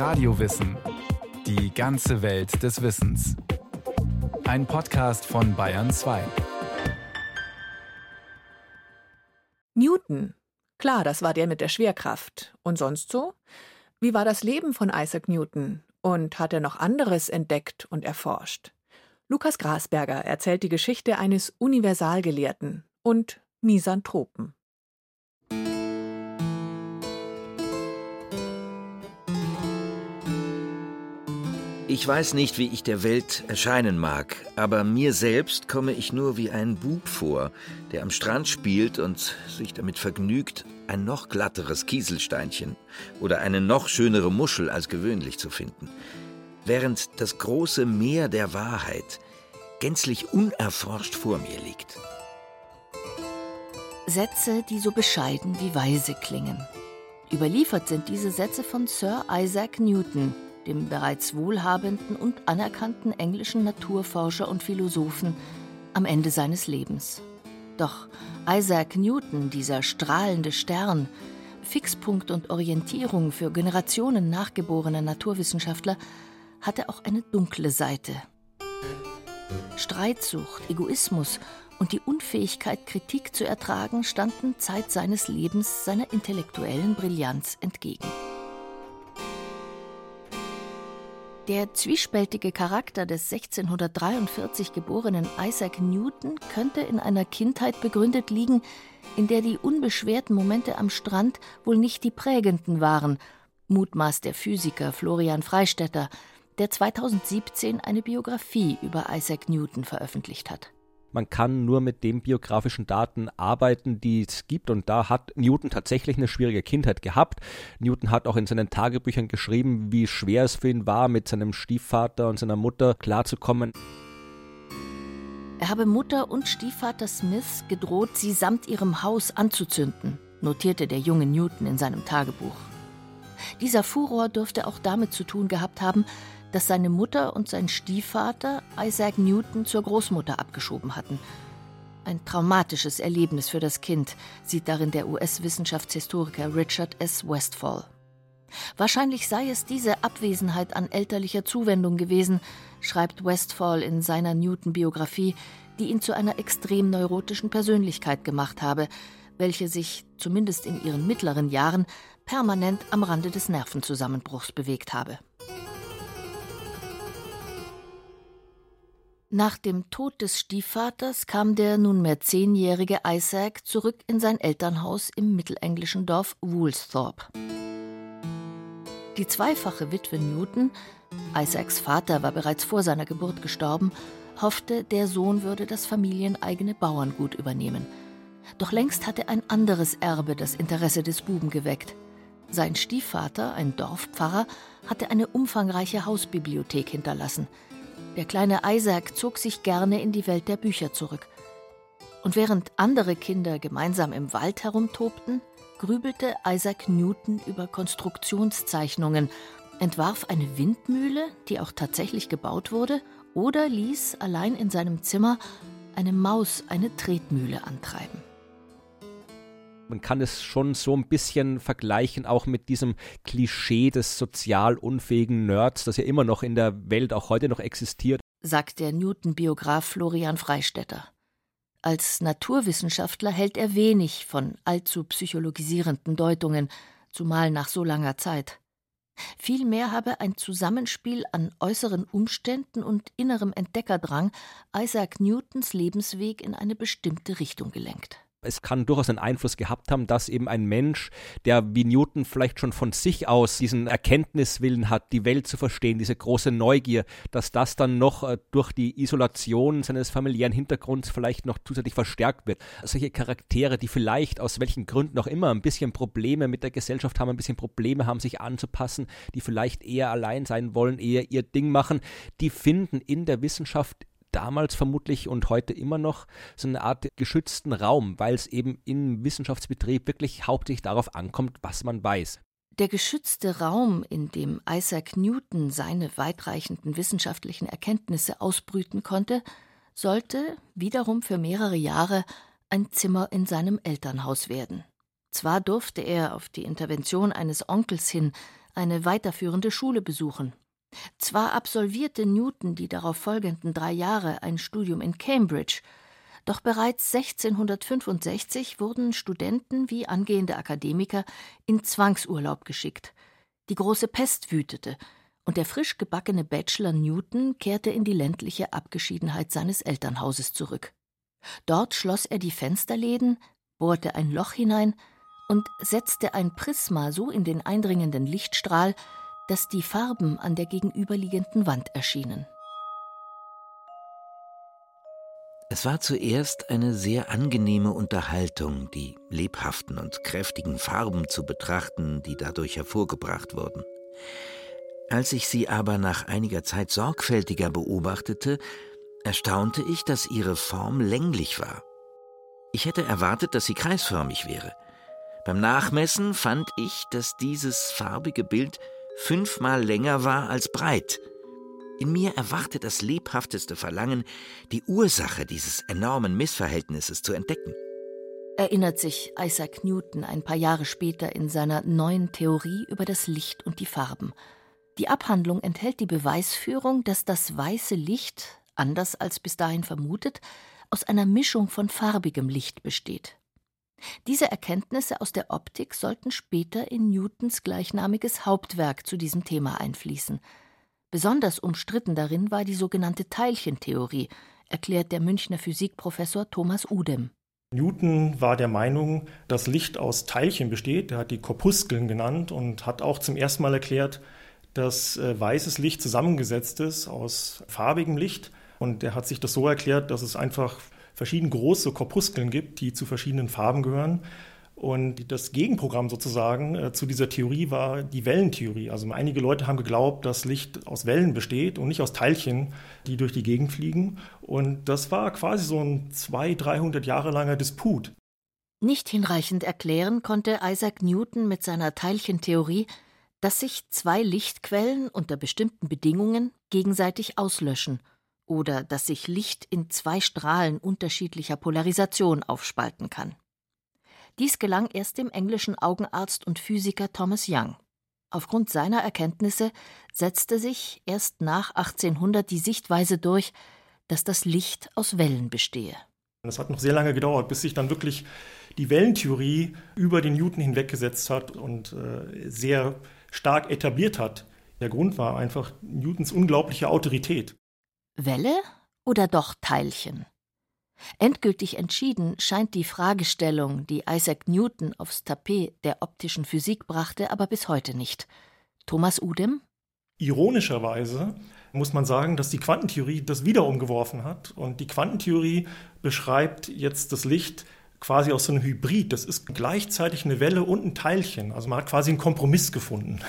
Radiowissen. Die ganze Welt des Wissens. Ein Podcast von Bayern 2. Newton. Klar, das war der mit der Schwerkraft. Und sonst so? Wie war das Leben von Isaac Newton? Und hat er noch anderes entdeckt und erforscht? Lukas Grasberger erzählt die Geschichte eines Universalgelehrten und Misanthropen. Ich weiß nicht, wie ich der Welt erscheinen mag, aber mir selbst komme ich nur wie ein Bub vor, der am Strand spielt und sich damit vergnügt, ein noch glatteres Kieselsteinchen oder eine noch schönere Muschel als gewöhnlich zu finden, während das große Meer der Wahrheit gänzlich unerforscht vor mir liegt. Sätze, die so bescheiden wie weise klingen. Überliefert sind diese Sätze von Sir Isaac Newton, dem bereits wohlhabenden und anerkannten englischen Naturforscher und Philosophen, am Ende seines Lebens. Doch Isaac Newton, dieser strahlende Stern, Fixpunkt und Orientierung für Generationen nachgeborener Naturwissenschaftler, hatte auch eine dunkle Seite. Streitsucht, Egoismus und die Unfähigkeit, Kritik zu ertragen, standen Zeit seines Lebens seiner intellektuellen Brillanz entgegen. Der zwiespältige Charakter des 1643 geborenen Isaac Newton könnte in einer Kindheit begründet liegen, in der die unbeschwerten Momente am Strand wohl nicht die prägenden waren, mutmaßt der Physiker Florian Freistetter, der 2017 eine Biografie über Isaac Newton veröffentlicht hat man kann nur mit den biografischen Daten arbeiten, die es gibt. Und da hat Newton tatsächlich eine schwierige Kindheit gehabt. Newton hat auch in seinen Tagebüchern geschrieben, wie schwer es für ihn war, mit seinem Stiefvater und seiner Mutter klarzukommen. Er habe Mutter und Stiefvater Smith gedroht, sie samt ihrem Haus anzuzünden, notierte der junge Newton in seinem Tagebuch. Dieser Furor dürfte auch damit zu tun gehabt haben, dass seine Mutter und sein Stiefvater Isaac Newton zur Großmutter abgeschoben hatten. Ein traumatisches Erlebnis für das Kind, sieht darin der US-Wissenschaftshistoriker Richard S. Westfall. Wahrscheinlich sei es diese Abwesenheit an elterlicher Zuwendung gewesen, schreibt Westfall in seiner Newton-Biografie, die ihn zu einer extrem neurotischen Persönlichkeit gemacht habe, welche sich, zumindest in ihren mittleren Jahren, permanent am Rande des Nervenzusammenbruchs bewegt habe. Nach dem Tod des Stiefvaters kam der nunmehr zehnjährige Isaac zurück in sein Elternhaus im mittelenglischen Dorf Woolsthorpe. Die zweifache Witwe Newton, Isaacs Vater war bereits vor seiner Geburt gestorben, hoffte, der Sohn würde das familieneigene Bauerngut übernehmen. Doch längst hatte ein anderes Erbe das Interesse des Buben geweckt. Sein Stiefvater, ein Dorfpfarrer, hatte eine umfangreiche Hausbibliothek hinterlassen – der kleine Isaac zog sich gerne in die Welt der Bücher zurück. Und während andere Kinder gemeinsam im Wald herumtobten, grübelte Isaac Newton über Konstruktionszeichnungen, entwarf eine Windmühle, die auch tatsächlich gebaut wurde, oder ließ allein in seinem Zimmer eine Maus eine Tretmühle antreiben man kann es schon so ein bisschen vergleichen, auch mit diesem Klischee des sozial unfähigen Nerds, das ja immer noch in der Welt auch heute noch existiert. Sagt der Newton-Biograf Florian Freistetter. Als Naturwissenschaftler hält er wenig von allzu psychologisierenden Deutungen, zumal nach so langer Zeit. Vielmehr habe ein Zusammenspiel an äußeren Umständen und innerem Entdeckerdrang Isaac Newtons Lebensweg in eine bestimmte Richtung gelenkt es kann durchaus einen Einfluss gehabt haben, dass eben ein Mensch, der wie Newton vielleicht schon von sich aus diesen Erkenntniswillen hat, die Welt zu verstehen, diese große Neugier, dass das dann noch äh, durch die Isolation seines familiären Hintergrunds vielleicht noch zusätzlich verstärkt wird. Solche Charaktere, die vielleicht aus welchen Gründen auch immer ein bisschen Probleme mit der Gesellschaft haben, ein bisschen Probleme haben, sich anzupassen, die vielleicht eher allein sein wollen, eher ihr Ding machen, die finden in der Wissenschaft damals vermutlich und heute immer noch so eine Art geschützten Raum, weil es eben im Wissenschaftsbetrieb wirklich hauptsächlich darauf ankommt, was man weiß. Der geschützte Raum, in dem Isaac Newton seine weitreichenden wissenschaftlichen Erkenntnisse ausbrüten konnte, sollte wiederum für mehrere Jahre ein Zimmer in seinem Elternhaus werden. Zwar durfte er auf die Intervention eines Onkels hin eine weiterführende Schule besuchen. Zwar absolvierte Newton die darauf folgenden drei Jahre ein Studium in Cambridge, doch bereits 1665 wurden Studenten wie angehende Akademiker in Zwangsurlaub geschickt. Die große Pest wütete, und der frisch gebackene Bachelor Newton kehrte in die ländliche Abgeschiedenheit seines Elternhauses zurück. Dort schloss er die Fensterläden, bohrte ein Loch hinein und setzte ein Prisma so in den eindringenden Lichtstrahl, dass die Farben an der gegenüberliegenden Wand erschienen. Es war zuerst eine sehr angenehme Unterhaltung, die lebhaften und kräftigen Farben zu betrachten, die dadurch hervorgebracht wurden. Als ich sie aber nach einiger Zeit sorgfältiger beobachtete, erstaunte ich, dass ihre Form länglich war. Ich hätte erwartet, dass sie kreisförmig wäre. Beim Nachmessen fand ich, dass dieses farbige Bild fünfmal länger war als breit. In mir erwachte das lebhafteste Verlangen, die Ursache dieses enormen Missverhältnisses zu entdecken. Erinnert sich Isaac Newton ein paar Jahre später in seiner neuen Theorie über das Licht und die Farben. Die Abhandlung enthält die Beweisführung, dass das weiße Licht, anders als bis dahin vermutet, aus einer Mischung von farbigem Licht besteht. Diese Erkenntnisse aus der Optik sollten später in Newtons gleichnamiges Hauptwerk zu diesem Thema einfließen. Besonders umstritten darin war die sogenannte Teilchentheorie, erklärt der Münchner Physikprofessor Thomas Udem. Newton war der Meinung, dass Licht aus Teilchen besteht. Er hat die Korpuskeln genannt und hat auch zum ersten Mal erklärt, dass äh, weißes Licht zusammengesetzt ist aus farbigem Licht. Und er hat sich das so erklärt, dass es einfach verschiedene große Korpuskeln gibt, die zu verschiedenen Farben gehören. Und das Gegenprogramm sozusagen äh, zu dieser Theorie war die Wellentheorie. Also einige Leute haben geglaubt, dass Licht aus Wellen besteht und nicht aus Teilchen, die durch die Gegend fliegen. Und das war quasi so ein 200, 300 Jahre langer Disput. Nicht hinreichend erklären konnte Isaac Newton mit seiner Teilchentheorie, dass sich zwei Lichtquellen unter bestimmten Bedingungen gegenseitig auslöschen oder dass sich Licht in zwei Strahlen unterschiedlicher Polarisation aufspalten kann. Dies gelang erst dem englischen Augenarzt und Physiker Thomas Young. Aufgrund seiner Erkenntnisse setzte sich erst nach 1800 die Sichtweise durch, dass das Licht aus Wellen bestehe. Es hat noch sehr lange gedauert, bis sich dann wirklich die Wellentheorie über den Newton hinweggesetzt hat und äh, sehr stark etabliert hat. Der Grund war einfach Newtons unglaubliche Autorität. Welle oder doch Teilchen? Endgültig entschieden scheint die Fragestellung, die Isaac Newton aufs Tapet der optischen Physik brachte, aber bis heute nicht. Thomas Udem? Ironischerweise muss man sagen, dass die Quantentheorie das wieder umgeworfen hat. Und die Quantentheorie beschreibt jetzt das Licht quasi aus so einem Hybrid. Das ist gleichzeitig eine Welle und ein Teilchen. Also man hat quasi einen Kompromiss gefunden.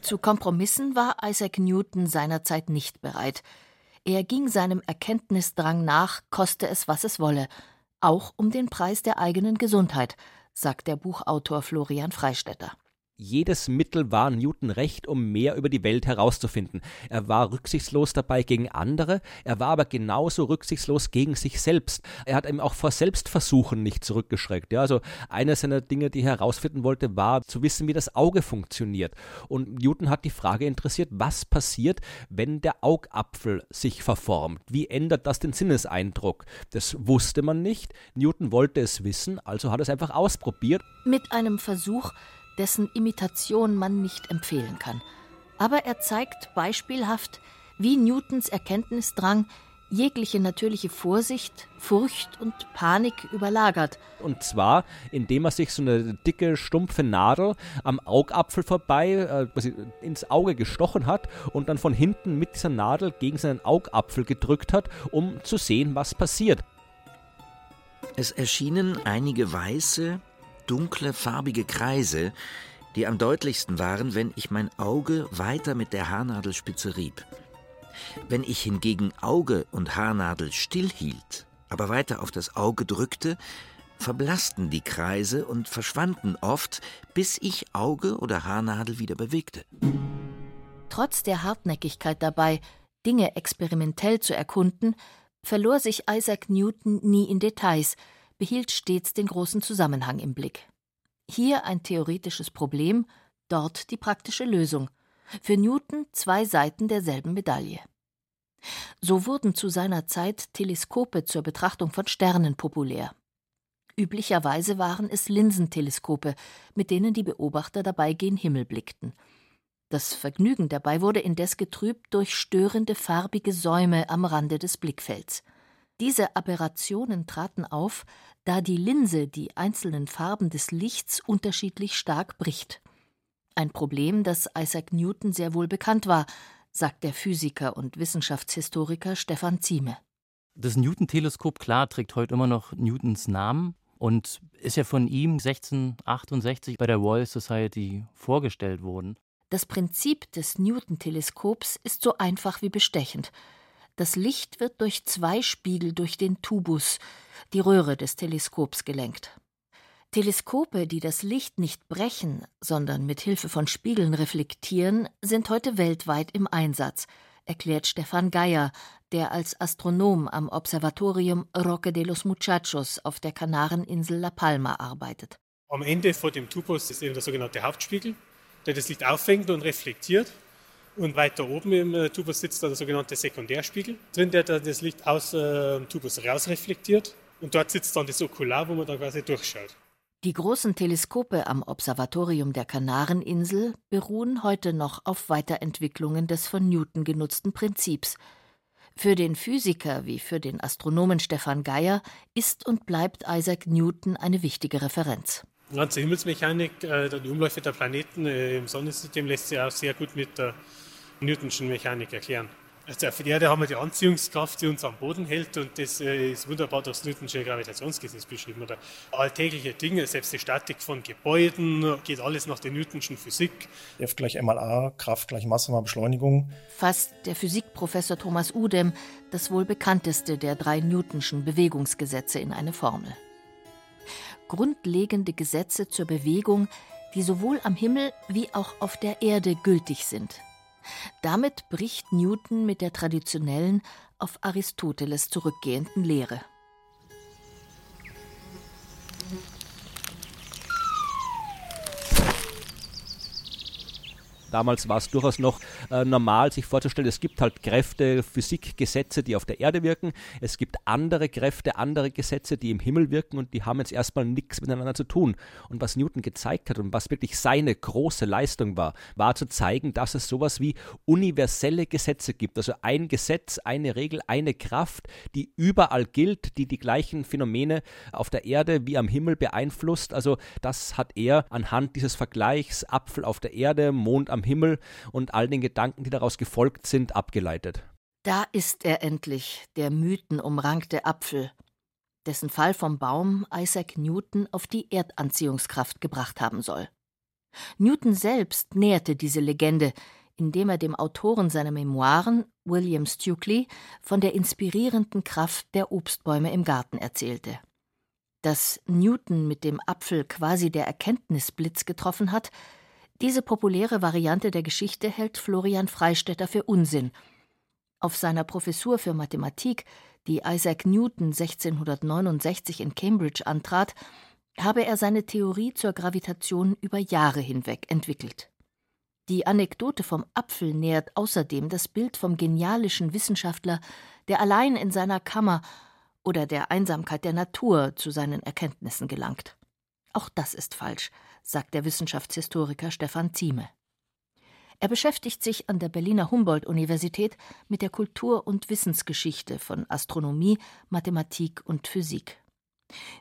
Zu Kompromissen war Isaac Newton seinerzeit nicht bereit. Er ging seinem Erkenntnisdrang nach, koste es, was es wolle, auch um den Preis der eigenen Gesundheit, sagt der Buchautor Florian Freistetter jedes Mittel war Newton recht, um mehr über die Welt herauszufinden. Er war rücksichtslos dabei gegen andere, er war aber genauso rücksichtslos gegen sich selbst. Er hat eben auch vor Selbstversuchen nicht zurückgeschreckt. Ja, also eine seiner Dinge, die er herausfinden wollte, war zu wissen, wie das Auge funktioniert. Und Newton hat die Frage interessiert, was passiert, wenn der Augapfel sich verformt? Wie ändert das den Sinneseindruck? Das wusste man nicht. Newton wollte es wissen, also hat er es einfach ausprobiert. Mit einem Versuch, dessen Imitation man nicht empfehlen kann. Aber er zeigt beispielhaft, wie Newtons Erkenntnisdrang jegliche natürliche Vorsicht, Furcht und Panik überlagert. Und zwar, indem er sich so eine dicke, stumpfe Nadel am Augapfel vorbei äh, ins Auge gestochen hat und dann von hinten mit dieser Nadel gegen seinen Augapfel gedrückt hat, um zu sehen, was passiert. Es erschienen einige weiße, dunkle, farbige Kreise, die am deutlichsten waren, wenn ich mein Auge weiter mit der Haarnadelspitze rieb. Wenn ich hingegen Auge und Haarnadel stillhielt, aber weiter auf das Auge drückte, verblassten die Kreise und verschwanden oft, bis ich Auge oder Haarnadel wieder bewegte. Trotz der Hartnäckigkeit dabei, Dinge experimentell zu erkunden, verlor sich Isaac Newton nie in Details, behielt stets den großen Zusammenhang im Blick. Hier ein theoretisches Problem, dort die praktische Lösung. Für Newton zwei Seiten derselben Medaille. So wurden zu seiner Zeit Teleskope zur Betrachtung von Sternen populär. Üblicherweise waren es Linsenteleskope, mit denen die Beobachter dabei gen Himmel blickten. Das Vergnügen dabei wurde indes getrübt durch störende farbige Säume am Rande des Blickfelds. Diese Aberrationen traten auf, da die Linse die einzelnen Farben des Lichts unterschiedlich stark bricht. Ein Problem, das Isaac Newton sehr wohl bekannt war, sagt der Physiker und Wissenschaftshistoriker Stefan Zieme. Das Newton-Teleskop, klar, trägt heute immer noch Newtons Namen und ist ja von ihm 1668 bei der Royal Society vorgestellt worden. Das Prinzip des Newton-Teleskops ist so einfach wie bestechend. Das Licht wird durch zwei Spiegel durch den Tubus, die Röhre des Teleskops, gelenkt. Teleskope, die das Licht nicht brechen, sondern mit Hilfe von Spiegeln reflektieren, sind heute weltweit im Einsatz, erklärt Stefan Geier, der als Astronom am Observatorium Roque de los Muchachos auf der Kanareninsel La Palma arbeitet. Am Ende vor dem Tubus ist eben der sogenannte Hauptspiegel, der das Licht auffängt und reflektiert. Und weiter oben im äh, Tubus sitzt der sogenannte Sekundärspiegel, drin, der das Licht aus dem Tubus rausreflektiert. Und dort sitzt dann das Okular, wo man dann quasi durchschaut. Die großen Teleskope am Observatorium der Kanareninsel beruhen heute noch auf Weiterentwicklungen des von Newton genutzten Prinzips. Für den Physiker wie für den Astronomen Stefan Geier ist und bleibt Isaac Newton eine wichtige Referenz. Die ganze Himmelsmechanik, äh, die Umläufe der Planeten äh, im Sonnensystem lässt sich auch sehr gut mit der Newtonschen Mechanik erklären. Also auf der Erde haben wir die Anziehungskraft, die uns am Boden hält und das äh, ist wunderbar durchs Newtonsche Gravitationsgesetz beschrieben. Oder alltägliche Dinge, selbst die Statik von Gebäuden, geht alles nach der Newtonschen Physik. F gleich mal A, Kraft gleich Masse mal Beschleunigung. Fasst der Physikprofessor Thomas Udem das wohl bekannteste der drei Newtonschen Bewegungsgesetze in eine Formel. Grundlegende Gesetze zur Bewegung, die sowohl am Himmel wie auch auf der Erde gültig sind. Damit bricht Newton mit der traditionellen, auf Aristoteles zurückgehenden Lehre. Damals war es durchaus noch äh, normal, sich vorzustellen, es gibt halt Kräfte, Physikgesetze, die auf der Erde wirken. Es gibt andere Kräfte, andere Gesetze, die im Himmel wirken und die haben jetzt erstmal nichts miteinander zu tun. Und was Newton gezeigt hat und was wirklich seine große Leistung war, war zu zeigen, dass es sowas wie universelle Gesetze gibt. Also ein Gesetz, eine Regel, eine Kraft, die überall gilt, die die gleichen Phänomene auf der Erde wie am Himmel beeinflusst. Also das hat er anhand dieses Vergleichs Apfel auf der Erde, Mond am am Himmel und all den Gedanken, die daraus gefolgt sind, abgeleitet. Da ist er endlich, der mythenumrankte Apfel, dessen Fall vom Baum Isaac Newton auf die Erdanziehungskraft gebracht haben soll. Newton selbst nährte diese Legende, indem er dem Autoren seiner Memoiren, William Stukely, von der inspirierenden Kraft der Obstbäume im Garten erzählte. Dass Newton mit dem Apfel quasi der Erkenntnisblitz getroffen hat, diese populäre Variante der Geschichte hält Florian Freistetter für Unsinn. Auf seiner Professur für Mathematik, die Isaac Newton 1669 in Cambridge antrat, habe er seine Theorie zur Gravitation über Jahre hinweg entwickelt. Die Anekdote vom Apfel nährt außerdem das Bild vom genialischen Wissenschaftler, der allein in seiner Kammer oder der Einsamkeit der Natur zu seinen Erkenntnissen gelangt. Auch das ist falsch sagt der Wissenschaftshistoriker Stefan Zieme. Er beschäftigt sich an der Berliner Humboldt-Universität mit der Kultur- und Wissensgeschichte von Astronomie, Mathematik und Physik.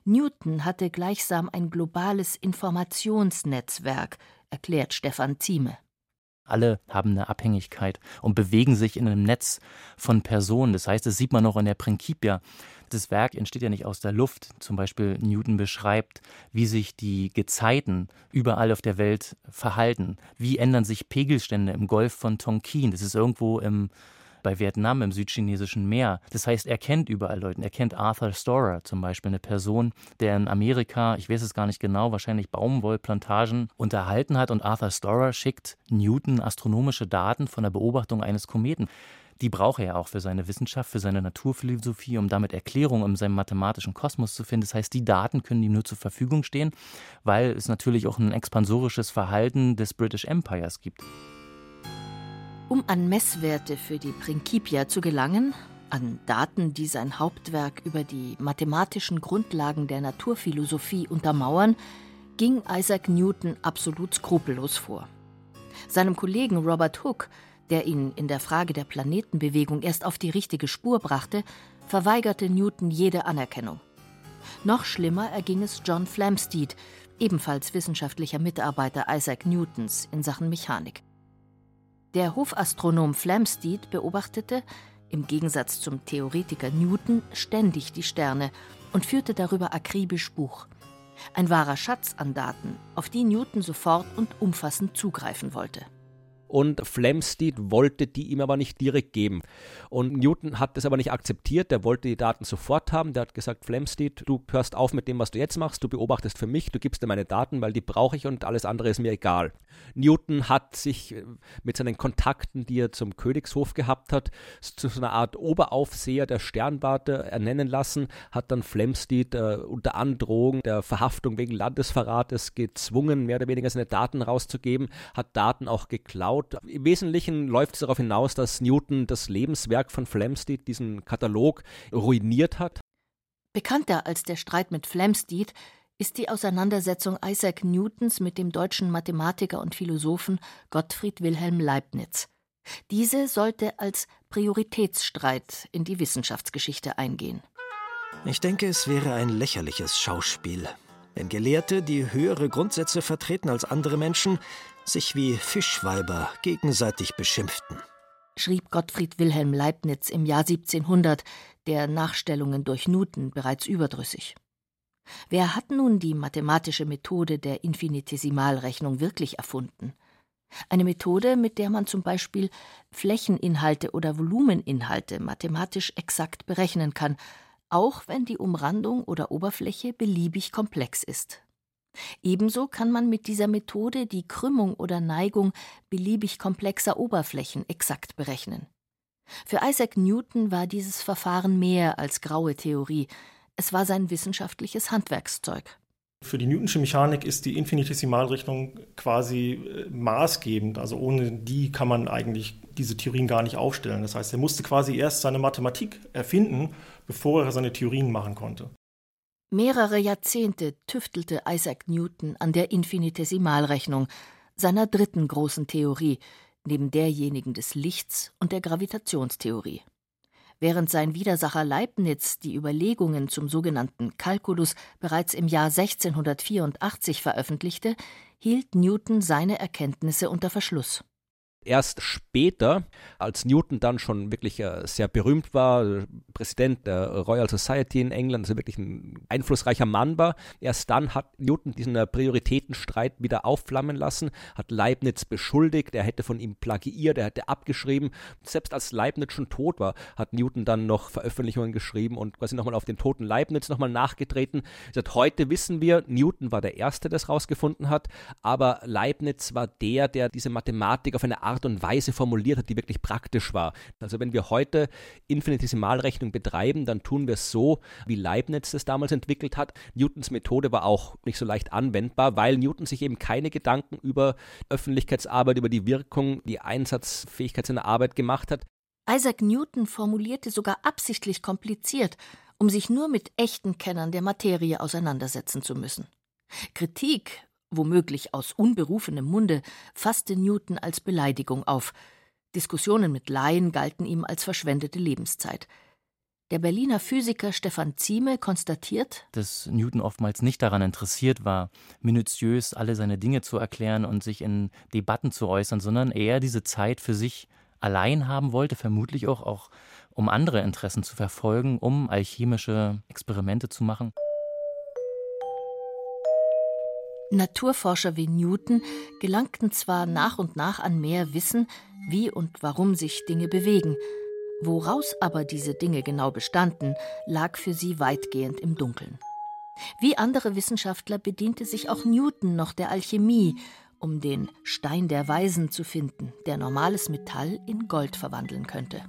Newton hatte gleichsam ein globales Informationsnetzwerk, erklärt Stefan Zieme. Alle haben eine Abhängigkeit und bewegen sich in einem Netz von Personen. Das heißt, das sieht man auch in der Principia. Das Werk entsteht ja nicht aus der Luft. Zum Beispiel Newton beschreibt, wie sich die Gezeiten überall auf der Welt verhalten. Wie ändern sich Pegelstände im Golf von Tonkin? Das ist irgendwo im bei Vietnam im südchinesischen Meer. Das heißt, er kennt überall Leute. Er kennt Arthur Storer zum Beispiel, eine Person, der in Amerika, ich weiß es gar nicht genau, wahrscheinlich Baumwollplantagen unterhalten hat. Und Arthur Storer schickt Newton astronomische Daten von der Beobachtung eines Kometen. Die braucht er ja auch für seine Wissenschaft, für seine Naturphilosophie, um damit Erklärungen in seinem mathematischen Kosmos zu finden. Das heißt, die Daten können ihm nur zur Verfügung stehen, weil es natürlich auch ein expansorisches Verhalten des British Empires gibt. Um an Messwerte für die Principia zu gelangen, an Daten, die sein Hauptwerk über die mathematischen Grundlagen der Naturphilosophie untermauern, ging Isaac Newton absolut skrupellos vor. Seinem Kollegen Robert Hooke, der ihn in der Frage der Planetenbewegung erst auf die richtige Spur brachte, verweigerte Newton jede Anerkennung. Noch schlimmer erging es John Flamsteed, ebenfalls wissenschaftlicher Mitarbeiter Isaac Newtons in Sachen Mechanik. Der Hofastronom Flamsteed beobachtete, im Gegensatz zum Theoretiker Newton, ständig die Sterne und führte darüber akribisch Buch. Ein wahrer Schatz an Daten, auf die Newton sofort und umfassend zugreifen wollte und Flamsteed wollte die ihm aber nicht direkt geben. Und Newton hat das aber nicht akzeptiert, der wollte die Daten sofort haben. Der hat gesagt, Flamsteed, du hörst auf mit dem, was du jetzt machst, du beobachtest für mich, du gibst dir meine Daten, weil die brauche ich und alles andere ist mir egal. Newton hat sich äh, mit seinen Kontakten, die er zum Königshof gehabt hat, zu so einer Art Oberaufseher der Sternwarte ernennen lassen, hat dann Flamsteed äh, unter Androhung der Verhaftung wegen Landesverrates gezwungen, mehr oder weniger seine Daten rauszugeben, hat Daten auch geklaut gebaut. Im Wesentlichen läuft es darauf hinaus, dass Newton das Lebenswerk von Flamsteed, diesen Katalog, ruiniert hat. Bekannter als der Streit mit Flamsteed ist die Auseinandersetzung Isaac Newtons mit dem deutschen Mathematiker und Philosophen Gottfried Wilhelm Leibniz. Diese sollte als Prioritätsstreit in die Wissenschaftsgeschichte eingehen. Ich denke, es wäre ein lächerliches Schauspiel, wenn Gelehrte, die höhere Grundsätze vertreten als andere Menschen, sich wie Fischweiber gegenseitig beschimpften. Schrieb Gottfried Wilhelm Leibniz im Jahr 1700, der Nachstellungen durch Newton bereits überdrüssig. Wer hat nun die mathematische Methode der Infinitesimalrechnung wirklich erfunden? Eine Methode, mit der man zum Beispiel Flächeninhalte oder Volumeninhalte mathematisch exakt berechnen kann, auch wenn die Umrandung oder Oberfläche beliebig komplex ist. Ebenso kann man mit dieser Methode die Krümmung oder Neigung beliebig komplexer Oberflächen exakt berechnen. Für Isaac Newton war dieses Verfahren mehr als graue Theorie, es war sein wissenschaftliches Handwerkszeug. Für die Newtonsche Mechanik ist die Infinitesimalrechnung quasi äh, maßgebend. Also ohne die kann man eigentlich diese Theorien gar nicht aufstellen. Das heißt, er musste quasi erst seine Mathematik erfinden, bevor er seine Theorien machen konnte. Mehrere Jahrzehnte tüftelte Isaac Newton an der Infinitesimalrechnung, seiner dritten großen Theorie, neben derjenigen des Lichts und der Gravitationstheorie. Während sein Widersacher Leibniz die Überlegungen zum sogenannten Kalkulus bereits im Jahr 1684 veröffentlichte, hielt Newton seine Erkenntnisse unter Verschluss erst später, als Newton dann schon wirklich äh, sehr berühmt war, Präsident der Royal Society in England, also wirklich ein einflussreicher Mann war, erst dann hat Newton diesen äh, Prioritätenstreit wieder aufflammen lassen, hat Leibniz beschuldigt, er hätte von ihm plagiiert, er hätte abgeschrieben. Selbst als Leibniz schon tot war, hat Newton dann noch Veröffentlichungen geschrieben und quasi nochmal auf den toten Leibniz nochmal nachgetreten. Seit heute wissen wir, Newton war der Erste, der es rausgefunden hat, aber Leibniz war der, der diese Mathematik auf eine Art Art und Weise formuliert hat, die wirklich praktisch war. Also wenn wir heute Infinitesimalrechnung betreiben, dann tun wir es so, wie Leibniz das damals entwickelt hat. Newtons Methode war auch nicht so leicht anwendbar, weil Newton sich eben keine Gedanken über Öffentlichkeitsarbeit, über die Wirkung, die Einsatzfähigkeit seiner Arbeit gemacht hat. Isaac Newton formulierte sogar absichtlich kompliziert, um sich nur mit echten Kennern der Materie auseinandersetzen zu müssen. Kritik womöglich aus unberufenem Munde, fasste Newton als Beleidigung auf. Diskussionen mit Laien galten ihm als verschwendete Lebenszeit. Der Berliner Physiker Stefan Zieme konstatiert, dass Newton oftmals nicht daran interessiert war, minutiös alle seine Dinge zu erklären und sich in Debatten zu äußern, sondern eher diese Zeit für sich allein haben wollte, vermutlich auch, auch um andere Interessen zu verfolgen, um alchemische Experimente zu machen. Naturforscher wie Newton gelangten zwar nach und nach an mehr Wissen, wie und warum sich Dinge bewegen, woraus aber diese Dinge genau bestanden, lag für sie weitgehend im Dunkeln. Wie andere Wissenschaftler bediente sich auch Newton noch der Alchemie, um den Stein der Weisen zu finden, der normales Metall in Gold verwandeln könnte.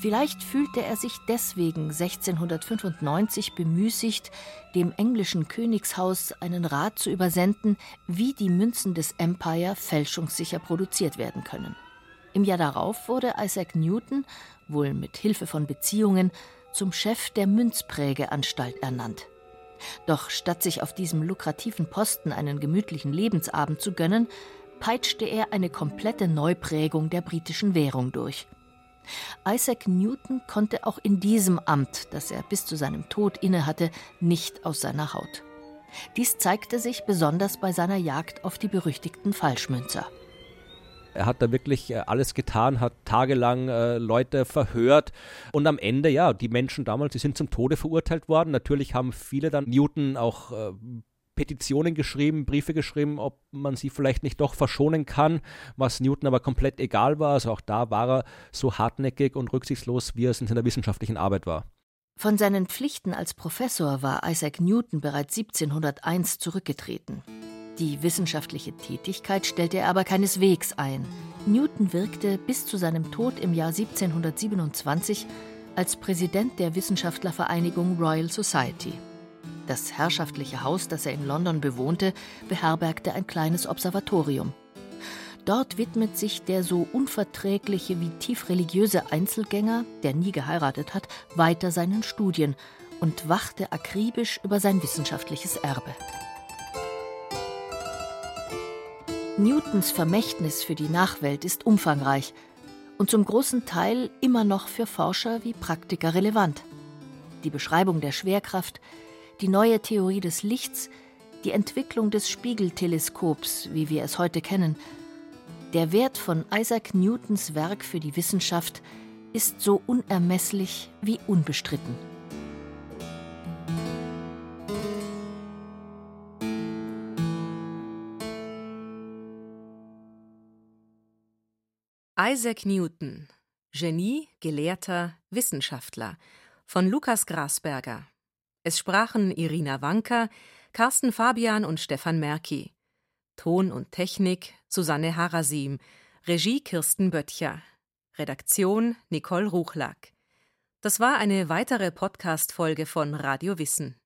Vielleicht fühlte er sich deswegen 1695 bemüßigt, dem englischen Königshaus einen Rat zu übersenden, wie die Münzen des Empire fälschungssicher produziert werden können. Im Jahr darauf wurde Isaac Newton, wohl mit Hilfe von Beziehungen, zum Chef der Münzprägeanstalt ernannt. Doch statt sich auf diesem lukrativen Posten einen gemütlichen Lebensabend zu gönnen, peitschte er eine komplette Neuprägung der britischen Währung durch. Isaac Newton konnte auch in diesem Amt, das er bis zu seinem Tod innehatte, nicht aus seiner Haut. Dies zeigte sich besonders bei seiner Jagd auf die berüchtigten Falschmünzer. Er hat da wirklich äh, alles getan, hat tagelang äh, Leute verhört und am Ende, ja, die Menschen damals, die sind zum Tode verurteilt worden. Natürlich haben viele dann Newton auch äh, Petitionen geschrieben, Briefe geschrieben, ob man sie vielleicht nicht doch verschonen kann, was Newton aber komplett egal war. Also auch da war er so hartnäckig und rücksichtslos, wie es in seiner wissenschaftlichen Arbeit war. Von seinen Pflichten als Professor war Isaac Newton bereits 1701 zurückgetreten. Die wissenschaftliche Tätigkeit stellte er aber keineswegs ein. Newton wirkte bis zu seinem Tod im Jahr 1727 als Präsident der Wissenschaftlervereinigung Royal Society. Das herrschaftliche Haus, das er in London bewohnte, beherbergte ein kleines Observatorium. Dort widmet sich der so unverträgliche wie tief religiöse Einzelgänger, der nie geheiratet hat, weiter seinen Studien und wachte akribisch über sein wissenschaftliches Erbe. Newtons Vermächtnis für die Nachwelt ist umfangreich und zum großen Teil immer noch für Forscher wie Praktiker relevant. Die Beschreibung der Schwerkraft, die neue Theorie des Lichts, die Entwicklung des Spiegelteleskops, wie wir es heute kennen. Der Wert von Isaac Newtons Werk für die Wissenschaft ist so unermesslich wie unbestritten. Isaac Newton Genie, Gelehrter, Wissenschaftler von Lukas Grasberger es sprachen Irina Wanka, Carsten Fabian und Stefan Merki. Ton und Technik Susanne Harasim. Regie Kirsten Böttcher. Redaktion Nicole Ruchlack. Das war eine weitere Podcast-Folge von Radio Wissen.